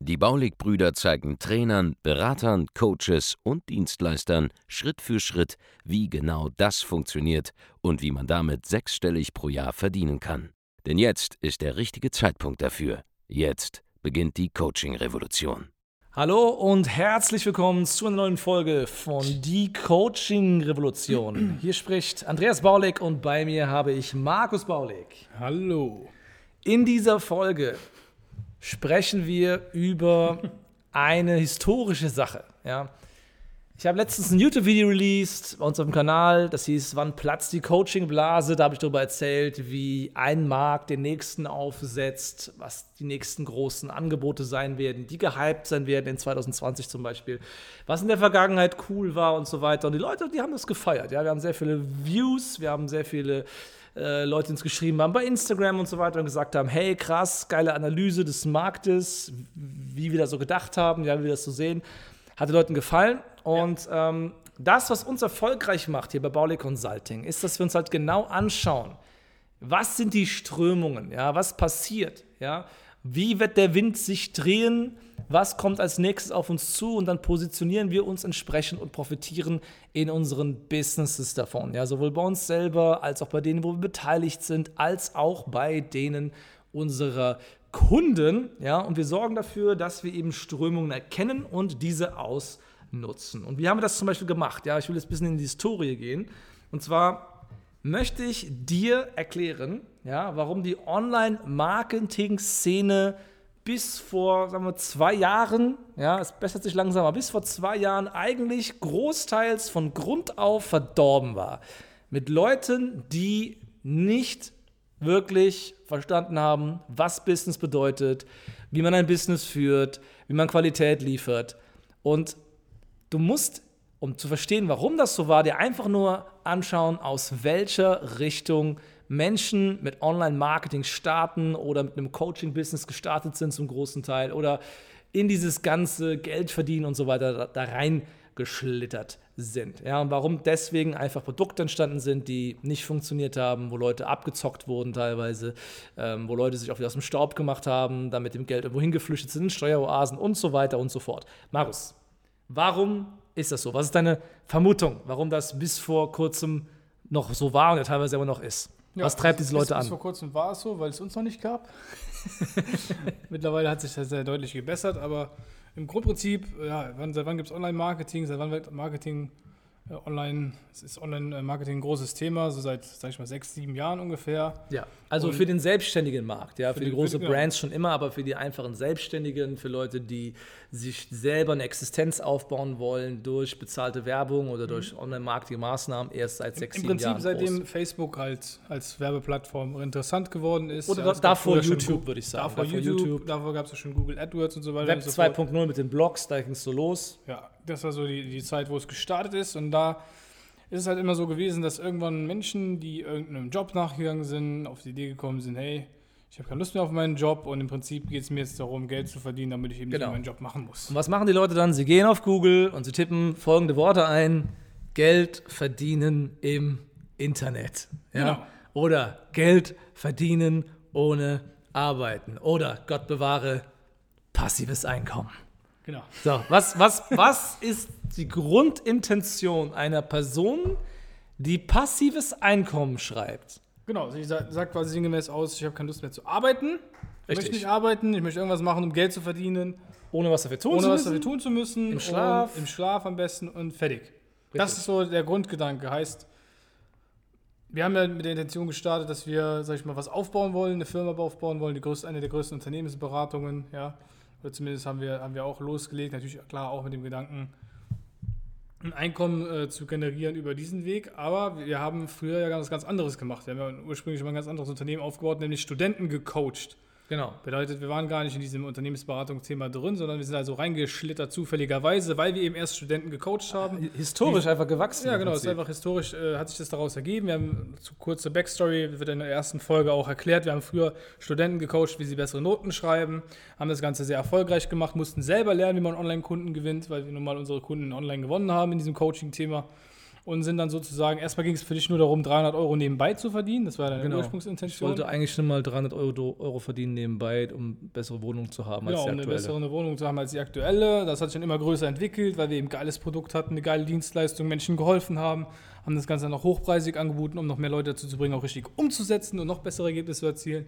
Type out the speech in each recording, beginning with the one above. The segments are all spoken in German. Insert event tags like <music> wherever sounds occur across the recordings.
Die Baulig-Brüder zeigen Trainern, Beratern, Coaches und Dienstleistern Schritt für Schritt, wie genau das funktioniert und wie man damit sechsstellig pro Jahr verdienen kann. Denn jetzt ist der richtige Zeitpunkt dafür. Jetzt beginnt die Coaching-Revolution. Hallo und herzlich willkommen zu einer neuen Folge von Die Coaching Revolution. Hier spricht Andreas Baulig und bei mir habe ich Markus Baulig. Hallo. In dieser Folge sprechen wir über eine historische Sache. Ja. Ich habe letztens ein YouTube-Video released bei uns auf dem Kanal, das hieß Wann platzt die Coaching-Blase? Da habe ich darüber erzählt, wie ein Markt den nächsten aufsetzt, was die nächsten großen Angebote sein werden, die gehypt sein werden in 2020 zum Beispiel, was in der Vergangenheit cool war und so weiter. Und die Leute, die haben das gefeiert. Ja? Wir haben sehr viele Views, wir haben sehr viele äh, Leute, uns geschrieben haben bei Instagram und so weiter und gesagt haben, hey, krass, geile Analyse des Marktes, wie wir das so gedacht haben, ja, wie wir das so sehen. Hat den Leuten gefallen. Und ja. ähm, das, was uns erfolgreich macht hier bei Baule Consulting, ist, dass wir uns halt genau anschauen, was sind die Strömungen, ja, was passiert, ja, wie wird der Wind sich drehen, was kommt als nächstes auf uns zu und dann positionieren wir uns entsprechend und profitieren in unseren Businesses davon. Ja, sowohl bei uns selber als auch bei denen, wo wir beteiligt sind, als auch bei denen unserer Kunden. Ja, und wir sorgen dafür, dass wir eben Strömungen erkennen und diese ausnutzen. Und wie haben wir das zum Beispiel gemacht? Ja, ich will jetzt ein bisschen in die Historie gehen. Und zwar möchte ich dir erklären, ja, warum die Online-Marketing-Szene bis vor sagen wir, zwei Jahren, ja, es bessert sich langsam, aber bis vor zwei Jahren eigentlich großteils von Grund auf verdorben war. Mit Leuten, die nicht wirklich verstanden haben, was Business bedeutet, wie man ein Business führt, wie man Qualität liefert. Und du musst, um zu verstehen, warum das so war, dir einfach nur anschauen, aus welcher Richtung Menschen mit Online-Marketing starten oder mit einem Coaching-Business gestartet sind zum großen Teil oder in dieses ganze Geld verdienen und so weiter da, da reingeschlittert sind. Ja, und warum deswegen einfach Produkte entstanden sind, die nicht funktioniert haben, wo Leute abgezockt wurden teilweise, ähm, wo Leute sich auch wieder aus dem Staub gemacht haben, dann mit dem Geld irgendwo hingeflüchtet sind, Steueroasen und so weiter und so fort. Markus, warum ist das so? Was ist deine Vermutung, warum das bis vor kurzem noch so war und ja teilweise immer noch ist? Ja, Was treibt diese Leute bis, an? Bis vor kurzem war es so, weil es uns noch nicht gab. <laughs> Mittlerweile hat sich das sehr deutlich gebessert, aber im Grundprinzip, ja, wann, seit wann gibt es Online-Marketing? Seit wann wird Marketing online, es ist Online-Marketing ein großes Thema, so seit, sag ich mal, sechs, sieben Jahren ungefähr. Ja, also und für den selbstständigen Markt, ja, für, für die, die großen Brands schon immer, aber für die einfachen Selbstständigen, für Leute, die sich selber eine Existenz aufbauen wollen durch bezahlte Werbung oder durch mhm. Online-Marketing-Maßnahmen erst seit sechs, Im, sieben Jahren. Im Prinzip seitdem Facebook halt als Werbeplattform interessant geworden ist. Oder ja, davor YouTube, würde ich sagen. Davor, davor YouTube, YouTube. davor gab es ja schon Google AdWords und so weiter. Web 2.0 mit den Blogs, da ging es so los. Ja, das war so die, die Zeit, wo es gestartet ist und da ist es halt immer so gewesen, dass irgendwann Menschen, die irgendeinem Job nachgegangen sind, auf die Idee gekommen sind, hey, ich habe keine Lust mehr auf meinen Job und im Prinzip geht es mir jetzt darum, Geld zu verdienen, damit ich eben genau. nicht meinen Job machen muss. Und was machen die Leute dann? Sie gehen auf Google und sie tippen folgende Worte ein: Geld verdienen im Internet. Ja? Genau. Oder Geld verdienen ohne Arbeiten. Oder Gott bewahre passives Einkommen. Genau. So, was, was, was ist die Grundintention einer Person, die passives Einkommen schreibt? Genau, sie sagt quasi sinngemäß aus, ich habe keine Lust mehr zu arbeiten. Ich möchte nicht arbeiten, ich möchte irgendwas machen, um Geld zu verdienen. Ohne was dafür tun ohne zu müssen. Was dafür tun zu müssen. Im Schlaf. Im Schlaf am besten und fertig. Richtig. Das ist so der Grundgedanke. Heißt, wir haben ja mit der Intention gestartet, dass wir, sag ich mal, was aufbauen wollen, eine Firma aufbauen wollen, die größte, eine der größten Unternehmensberatungen, ja. Oder zumindest haben wir, haben wir auch losgelegt, natürlich klar auch mit dem Gedanken, ein Einkommen äh, zu generieren über diesen Weg. Aber wir haben früher ja ganz, ganz anderes gemacht. Wir haben ja ursprünglich mal ein ganz anderes Unternehmen aufgebaut, nämlich Studenten gecoacht. Genau. Bedeutet, wir waren gar nicht in diesem Unternehmensberatungsthema drin, sondern wir sind also reingeschlittert zufälligerweise, weil wir eben erst Studenten gecoacht haben. Historisch einfach gewachsen. Ja, genau. Es ist einfach historisch, äh, hat sich das daraus ergeben. Wir haben zu kurze Backstory, wird in der ersten Folge auch erklärt. Wir haben früher Studenten gecoacht, wie sie bessere Noten schreiben, haben das Ganze sehr erfolgreich gemacht, mussten selber lernen, wie man Online-Kunden gewinnt, weil wir nun mal unsere Kunden online gewonnen haben in diesem Coaching-Thema. Und sind dann sozusagen, erstmal ging es für dich nur darum, 300 Euro nebenbei zu verdienen. Das war deine Genau. Ich Ursprungsintention. wollte eigentlich schon mal 300 Euro, Euro verdienen nebenbei, um bessere Wohnung zu haben als Genau, die um eine aktuelle. bessere Wohnung zu haben als die aktuelle. Das hat sich dann immer größer entwickelt, weil wir eben ein geiles Produkt hatten, eine geile Dienstleistung, Menschen geholfen haben, haben das Ganze dann noch hochpreisig angeboten, um noch mehr Leute dazu zu bringen, auch richtig umzusetzen und noch bessere Ergebnisse zu erzielen.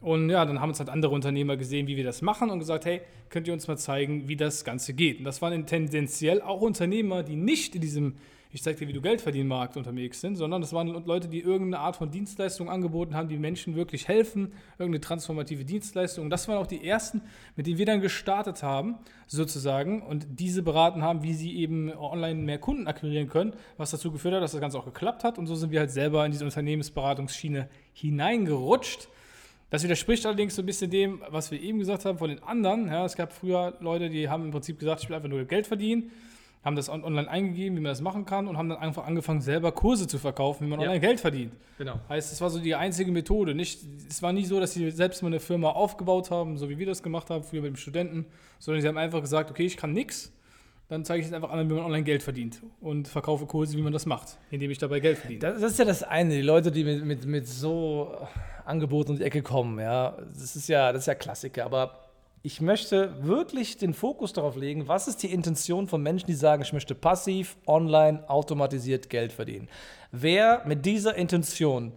Und ja, dann haben uns halt andere Unternehmer gesehen, wie wir das machen und gesagt, hey, könnt ihr uns mal zeigen, wie das Ganze geht. Und das waren tendenziell auch Unternehmer, die nicht in diesem ich zeig dir, wie du Geld verdienen Markt unterwegs sind, sondern das waren Leute, die irgendeine Art von Dienstleistung angeboten haben, die Menschen wirklich helfen, irgendeine transformative Dienstleistung. Und das waren auch die ersten, mit denen wir dann gestartet haben, sozusagen, und diese beraten haben, wie sie eben online mehr Kunden akquirieren können, was dazu geführt hat, dass das Ganze auch geklappt hat. Und so sind wir halt selber in diese Unternehmensberatungsschiene hineingerutscht. Das widerspricht allerdings so ein bisschen dem, was wir eben gesagt haben von den anderen. Ja, es gab früher Leute, die haben im Prinzip gesagt, ich will einfach nur Geld verdienen haben das on- online eingegeben, wie man das machen kann und haben dann einfach angefangen, selber Kurse zu verkaufen, wie man Ja. online Geld verdient. Genau. Heißt, es war so die einzige Methode. Nicht, es war nicht so, dass sie selbst mal eine Firma aufgebaut haben, so wie wir das gemacht haben, früher mit dem Studenten, sondern sie haben einfach gesagt, okay, ich kann nichts, dann zeige ich jetzt einfach an, wie man online Geld verdient und verkaufe Kurse, wie man das macht, indem ich dabei Geld verdiene. Das, das ist ja das eine, die Leute, die mit, mit, mit so Angeboten um die Ecke kommen, ja, das ist ja, das ist ja Klassiker, aber ich möchte wirklich den Fokus darauf legen, was ist die Intention von Menschen, die sagen, ich möchte passiv, online, automatisiert Geld verdienen. Wer mit dieser Intention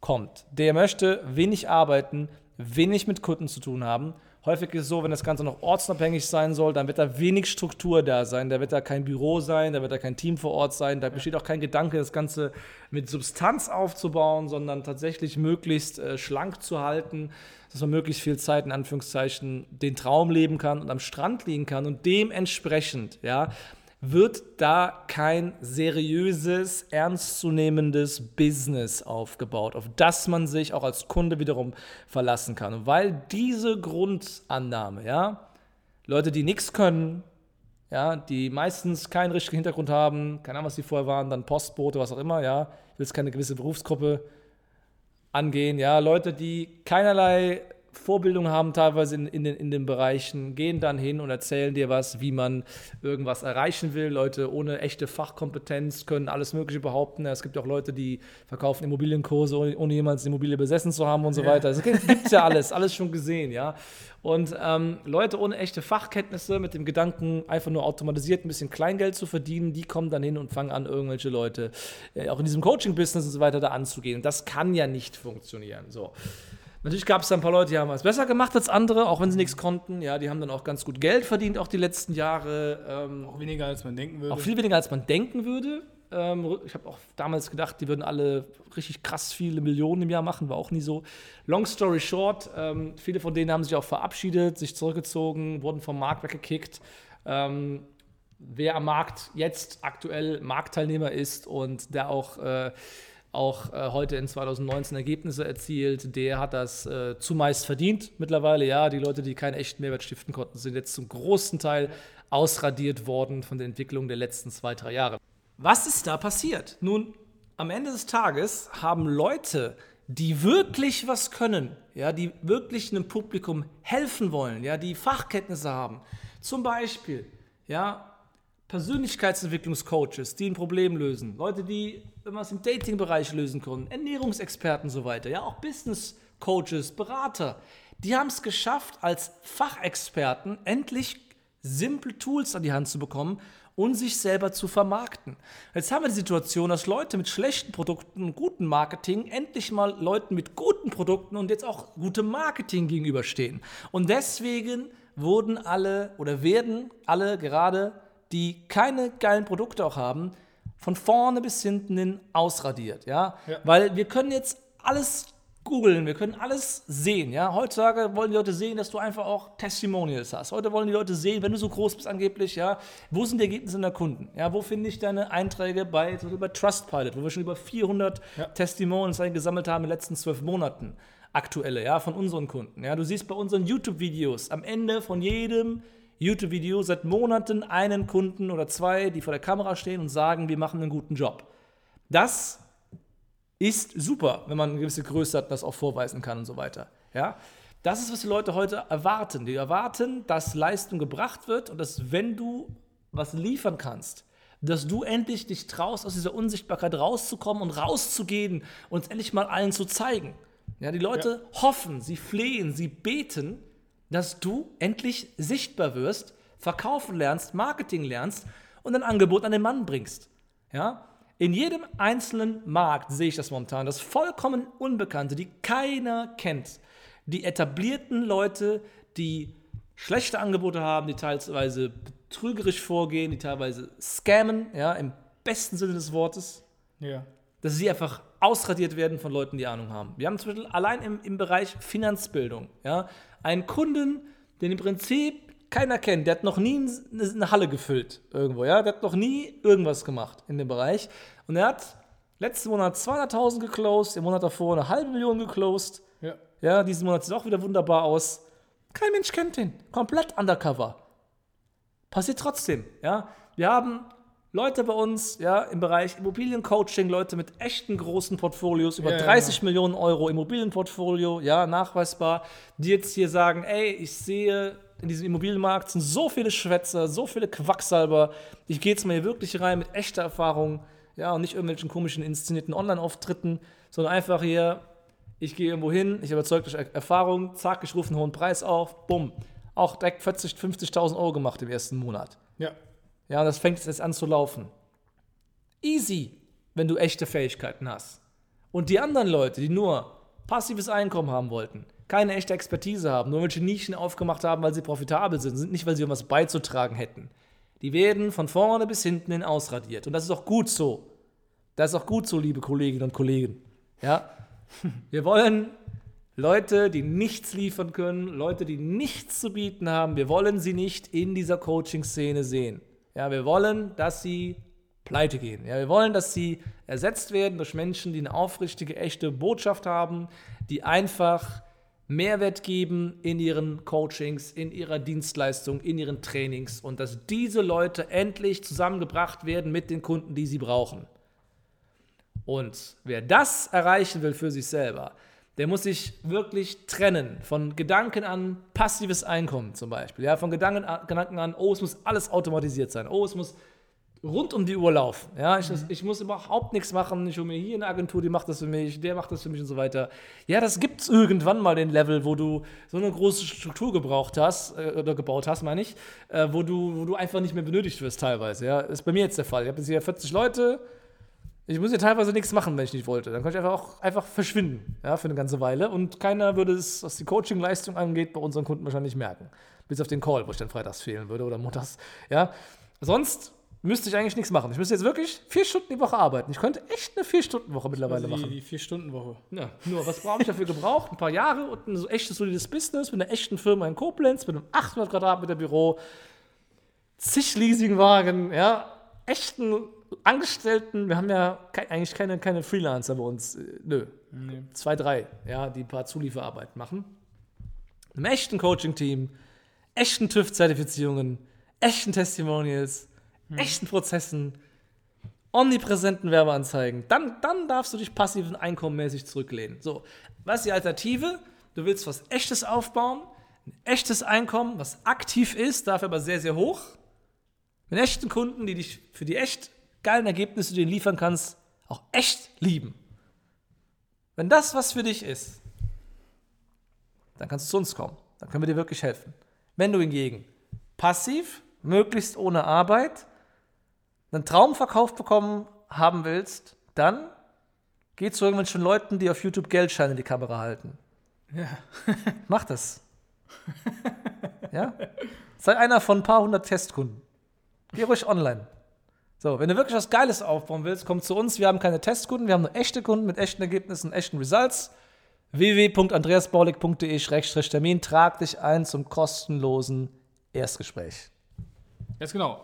kommt, der möchte wenig arbeiten, wenig mit Kunden zu tun haben. Häufig ist es so, wenn das Ganze noch ortsabhängig sein soll, dann wird da wenig Struktur da sein. Da wird da kein Büro sein, da wird da kein Team vor Ort sein. Da besteht auch kein Gedanke, das Ganze mit Substanz aufzubauen, sondern tatsächlich möglichst äh, schlank zu halten, dass man möglichst viel Zeit in Anführungszeichen den Traum leben kann und am Strand liegen kann. Und dementsprechend, ja, wird da kein seriöses, ernstzunehmendes Business aufgebaut, auf das man sich auch als Kunde wiederum verlassen kann. Und weil diese Grundannahme, ja, Leute, die nichts können, ja, die meistens keinen richtigen Hintergrund haben, keine Ahnung, was sie vorher waren, dann Postbote, was auch immer, ja, ich will jetzt keine gewisse Berufsgruppe angehen, ja, Leute, die keinerlei Vorbildung haben, teilweise in, in, den, in den Bereichen, gehen dann hin und erzählen dir was, wie man irgendwas erreichen will. Leute ohne echte Fachkompetenz können alles Mögliche behaupten. Ja, Es gibt auch Leute, die verkaufen Immobilienkurse, ohne, ohne jemals die Immobilie besessen zu haben und so weiter. Es gibt es ja <laughs> alles, alles schon gesehen, ja. Und ähm, Leute ohne echte Fachkenntnisse mit dem Gedanken, einfach nur automatisiert ein bisschen Kleingeld zu verdienen, die kommen dann hin und fangen an, irgendwelche Leute äh, auch in diesem Coaching-Business und so weiter da anzugehen. Und das kann ja nicht funktionieren. So. Natürlich gab es da ein paar Leute, die haben was besser gemacht als andere, auch wenn sie nichts konnten. Ja, die haben dann auch ganz gut Geld verdient, auch die letzten Jahre. Ähm, Auch weniger, als man denken würde. auch viel weniger, als man denken würde. Ähm, ich habe auch damals gedacht, die würden alle richtig krass viele Millionen im Jahr machen, war auch nie so. Long story short, ähm, viele von denen haben sich auch verabschiedet, sich zurückgezogen, wurden vom Markt weggekickt. Ähm, wer am Markt jetzt aktuell Marktteilnehmer ist und der auch, äh, auch äh, heute in 2019 Ergebnisse erzielt, der hat das äh, zumeist verdient mittlerweile. Ja, die Leute, die keinen echten Mehrwert stiften konnten, sind jetzt zum großen Teil ausradiert worden von der Entwicklung der letzten zwei, drei Jahre. Was ist da passiert? Nun, am Ende des Tages haben Leute, die wirklich was können, ja, die wirklich einem Publikum helfen wollen, ja, die Fachkenntnisse haben, zum Beispiel, ja, Persönlichkeitsentwicklungscoaches, die ein Problem lösen, Leute, die irgendwas im Dating-Bereich lösen können, Ernährungsexperten und so weiter, ja, auch Business-Coaches, Berater, die haben es geschafft, als Fachexperten endlich simple Tools an die Hand zu bekommen und sich selber zu vermarkten. Jetzt haben wir die Situation, dass Leute mit schlechten Produkten und gutem Marketing endlich mal Leuten mit guten Produkten und jetzt auch gutem Marketing gegenüberstehen. Und deswegen wurden alle oder werden alle gerade, die keine geilen Produkte auch haben, von vorne bis hinten hin ausradiert. Ja? Ja. Weil wir können jetzt alles googeln, wir können alles sehen. Ja? Heutzutage wollen die Leute sehen, dass du einfach auch Testimonials hast. Heute wollen die Leute sehen, wenn du so groß bist angeblich, ja, wo sind die Ergebnisse der Kunden? Ja, wo finde ich deine Einträge bei, zum Beispiel bei Trustpilot, wo wir schon über 400 Ja. Testimonials gesammelt haben in den letzten zwölf Monaten. Aktuelle, ja, von unseren Kunden. Ja, du siehst bei unseren YouTube-Videos am Ende von jedem YouTube-Video seit Monaten einen Kunden oder zwei, die vor der Kamera stehen und sagen, wir machen einen guten Job. Das ist super, wenn man eine gewisse Größe hat das auch vorweisen kann und so weiter. Ja? Das ist, was die Leute heute erwarten. Die erwarten, dass Leistung gebracht wird und dass, wenn du was liefern kannst, dass du endlich dich traust, aus dieser Unsichtbarkeit rauszukommen und rauszugehen und es endlich mal allen zu zeigen. Ja, die Leute hoffen, sie flehen, sie beten, dass du endlich sichtbar wirst, verkaufen lernst, Marketing lernst und ein Angebot an den Mann bringst. Ja? In jedem einzelnen Markt sehe ich das momentan, das vollkommen Unbekannte, die keiner kennt. Die etablierten Leute, die schlechte Angebote haben, die teilweise betrügerisch vorgehen, die teilweise scammen, ja, im besten Sinne des Wortes, Ja. Dass sie einfach ausradiert werden von Leuten, die Ahnung haben. Wir haben zum Beispiel allein im, im Bereich Finanzbildung ja, einen Kunden, den im Prinzip keiner kennt. Der hat noch nie eine, Halle gefüllt irgendwo. Ja? Der hat noch nie irgendwas gemacht in dem Bereich. Und er hat letzten Monat 200.000 geclosed, im Monat davor eine halbe Million geclosed. Ja. Ja, diesen Monat sieht auch wieder wunderbar aus. Kein Mensch kennt den. Komplett undercover. Passiert trotzdem. Ja? Wir haben Leute bei uns ja, im Bereich Immobiliencoaching, Leute mit echten großen Portfolios, über Ja, ja, 30 Millionen Euro Immobilienportfolio, ja, nachweisbar, die jetzt hier sagen, ey, ich sehe in diesem Immobilienmarkt sind so viele Schwätzer, so viele Quacksalber, ich gehe jetzt mal hier wirklich rein mit echter Erfahrung, ja, und nicht irgendwelchen komischen inszenierten Online-Auftritten, sondern einfach hier, ich gehe irgendwo hin, ich überzeuge durch Er- Erfahrung, zack, ich rufe einen hohen Preis auf, bumm. Auch direkt 40, 50.000 Euro gemacht im ersten Monat. Ja. Ja, das fängt jetzt an zu laufen. Easy, wenn du echte Fähigkeiten hast. Und die anderen Leute, die nur passives Einkommen haben wollten, keine echte Expertise haben, nur welche Nischen aufgemacht haben, weil sie profitabel sind, sind nicht, weil sie irgendwas beizutragen hätten. Die werden von vorne bis hinten hin ausradiert. Und das ist auch gut so. Das ist auch gut so, liebe Kolleginnen und Kollegen. Ja? <laughs> Wir wollen Leute, die nichts liefern können, Leute, die nichts zu bieten haben, wir wollen sie nicht in dieser Coaching-Szene sehen. Ja, wir wollen, dass sie pleite gehen. Ja, wir wollen, dass sie ersetzt werden durch Menschen, die eine aufrichtige, echte Botschaft haben, die einfach Mehrwert geben in ihren Coachings, in ihrer Dienstleistung, in ihren Trainings und dass diese Leute endlich zusammengebracht werden mit den Kunden, die sie brauchen. Und wer das erreichen will für sich selber, der muss sich wirklich trennen von Gedanken an passives Einkommen zum Beispiel. Ja, von Gedanken an, Gedanken an, oh, es muss alles automatisiert sein. Oh, es muss rund um die Uhr laufen. Ja, ich, ich muss überhaupt nichts machen. Ich hole mir hier eine Agentur, die macht das für mich, der macht das für mich und so weiter. Ja, das gibt es irgendwann mal den Level, wo du so eine große Struktur gebraucht hast, äh, oder gebaut hast, meine ich, äh, wo, du, wo du einfach nicht mehr benötigt wirst teilweise. Ja, ist bei mir jetzt der Fall. Ich habe jetzt hier 40 Leute, ich muss ja teilweise nichts machen, wenn ich nicht wollte. Dann könnte ich einfach auch einfach verschwinden, ja, für eine ganze Weile. Und keiner würde es, was die Coaching-Leistung angeht, bei unseren Kunden wahrscheinlich merken. Bis auf den Call, wo ich dann freitags fehlen würde oder montags. Ja. Sonst müsste ich eigentlich nichts machen. Ich müsste jetzt wirklich vier Stunden die Woche arbeiten. Ich könnte echt eine Vier-Stunden-Woche mittlerweile Also die, machen. die Vier-Stunden-Woche. Ja, nur was brauche ich dafür gebraucht? Ein paar Jahre und ein so echtes solides Business mit einer echten Firma in Koblenz, mit einem 800 Quadratmeter Büro, zig Leasingwagen, ja, echten Angestellten. Wir haben ja kei- eigentlich keine, keine Freelancer bei uns. Äh, Nö, Nee. zwei, drei, ja, die ein paar Zulieferarbeit machen. Einem echten Coaching-Team, echten TÜV-Zertifizierungen, echten Testimonials, echten Prozessen, omnipräsenten Werbeanzeigen. Dann, dann darfst du dich passiv und einkommenmäßig zurücklehnen. So, was ist die Alternative? Du willst was Echtes aufbauen, ein echtes Einkommen, was aktiv ist, dafür aber sehr, sehr hoch. Mit echten Kunden, die dich für die echt geilen Ergebnisse, die du ihnen liefern kannst, auch echt lieben. Wenn das was für dich ist, dann kannst du zu uns kommen. Dann können wir dir wirklich helfen. Wenn du hingegen passiv, möglichst ohne Arbeit, einen Traum verkauft bekommen haben willst, dann geh zu irgendwelchen Leuten, die auf YouTube Geldscheine in die Kamera halten. Ja. <laughs> Mach das. ja? Sei einer von ein paar hundert Testkunden. Geh ruhig online. So, wenn du wirklich was Geiles aufbauen willst, komm zu uns. Wir haben keine Testkunden, wir haben nur echte Kunden mit echten Ergebnissen, echten Results. www.andreasbaulig.de-termin. Trag dich ein zum kostenlosen Erstgespräch. Jetzt genau.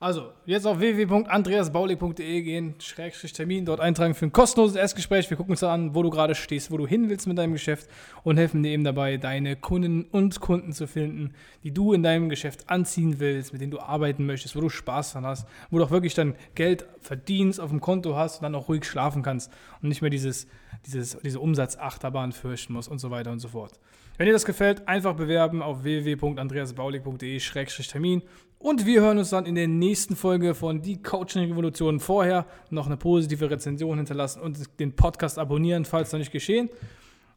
Also, jetzt auf www.andreasbaulig.de gehen, Schrägstrich Termin, dort eintragen für ein kostenloses Erstgespräch. Wir gucken uns an, wo du gerade stehst, wo du hin willst mit deinem Geschäft und helfen dir eben dabei, deine Kunden und Kunden zu finden, die du in deinem Geschäft anziehen willst, mit denen du arbeiten möchtest, wo du Spaß dran hast, wo du auch wirklich dann Geld verdienst, auf dem Konto hast und dann auch ruhig schlafen kannst und nicht mehr dieses, dieses, diese Umsatzachterbahn fürchten musst und so weiter und so fort. Wenn dir das gefällt, einfach bewerben auf www.andreasbaulig.de-termin und wir hören uns dann in der nächsten Folge von Die Coaching Revolution. Vorher noch eine positive Rezension hinterlassen und den Podcast abonnieren, falls noch nicht geschehen.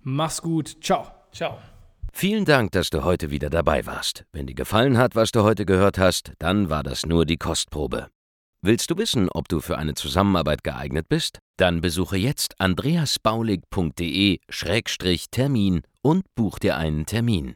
Mach's gut. Ciao. Ciao. Vielen Dank, dass du heute wieder dabei warst. Wenn dir gefallen hat, was du heute gehört hast, dann war das nur die Kostprobe. Willst du wissen, ob du für eine Zusammenarbeit geeignet bist? Dann besuche jetzt andreasbaulig.de-termin und buch dir einen Termin.